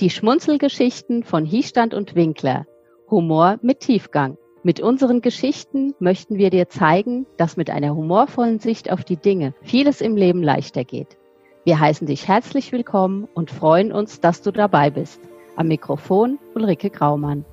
Die Schmunzelgeschichten von Hiestand und Winkler. Humor mit Tiefgang. Mit unseren Geschichten möchten wir dir zeigen, dass mit einer humorvollen Sicht auf die Dinge vieles im Leben leichter geht. Wir heißen dich herzlich willkommen und freuen uns, dass du dabei bist. Am Mikrofon Ulrike Graumann.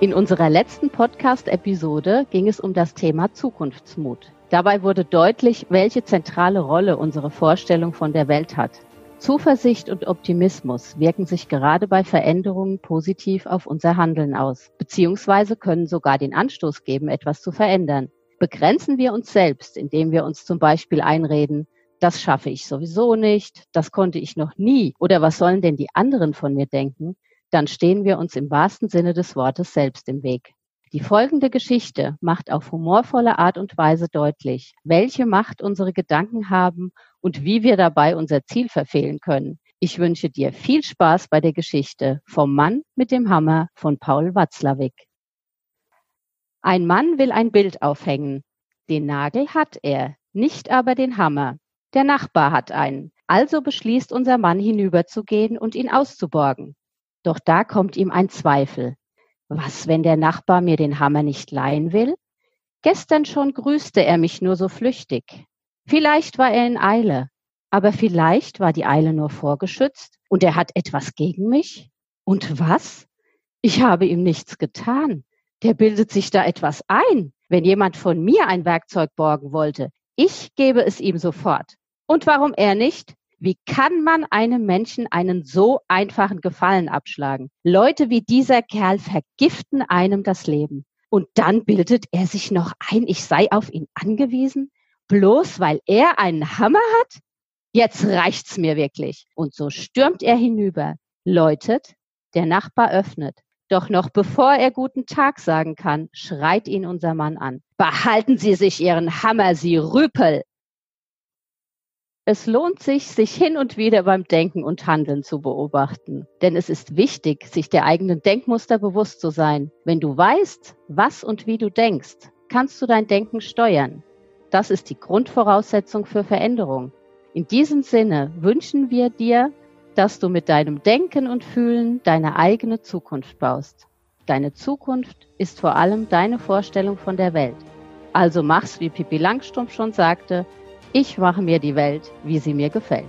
In unserer letzten Podcast-Episode ging es um das Thema Zukunftsmut. Dabei wurde deutlich, welche zentrale Rolle unsere Vorstellung von der Welt hat. Zuversicht und Optimismus wirken sich gerade bei Veränderungen positiv auf unser Handeln aus, beziehungsweise können sogar den Anstoß geben, etwas zu verändern. Begrenzen wir uns selbst, indem wir uns zum Beispiel einreden, das schaffe ich sowieso nicht, das konnte ich noch nie oder was sollen denn die anderen von mir denken, dann stehen wir uns im wahrsten Sinne des Wortes selbst im Weg. Die folgende Geschichte macht auf humorvolle Art und Weise deutlich, welche Macht unsere Gedanken haben und wie wir dabei unser Ziel verfehlen können. Ich wünsche dir viel Spaß bei der Geschichte vom Mann mit dem Hammer von Paul Watzlawick. Ein Mann will ein Bild aufhängen. Den Nagel hat er, nicht aber den Hammer. Der Nachbar hat einen. Also beschließt unser Mann hinüberzugehen und ihn auszuborgen. Doch da kommt ihm ein Zweifel. Was, wenn der Nachbar mir den Hammer nicht leihen will? Gestern schon grüßte er mich nur so flüchtig. Vielleicht war er in Eile, aber vielleicht war die Eile nur vorgeschützt und er hat etwas gegen mich? Und was? Ich habe ihm nichts getan. Der bildet sich da etwas ein. Wenn jemand von mir ein Werkzeug borgen wollte, ich gebe es ihm sofort. Und warum er nicht? Wie kann man einem Menschen einen so einfachen Gefallen abschlagen? Leute wie dieser Kerl vergiften einem das Leben. Und dann bildet er sich noch ein, ich sei auf ihn angewiesen, bloß weil er einen Hammer hat? Jetzt reicht's mir wirklich. Und so stürmt er hinüber, läutet, der Nachbar öffnet. Doch noch bevor er guten Tag sagen kann, schreit ihn unser Mann an. Behalten Sie sich Ihren Hammer, Sie Rüpel! Es lohnt sich, sich hin und wieder beim Denken und Handeln zu beobachten. Denn es ist wichtig, sich der eigenen Denkmuster bewusst zu sein. Wenn du weißt, was und wie du denkst, kannst du dein Denken steuern. Das ist die Grundvoraussetzung für Veränderung. In diesem Sinne wünschen wir dir, dass du mit deinem Denken und Fühlen deine eigene Zukunft baust. Deine Zukunft ist vor allem deine Vorstellung von der Welt. Also mach's, wie Pippi Langstrumpf schon sagte, ich mache mir die Welt, wie sie mir gefällt.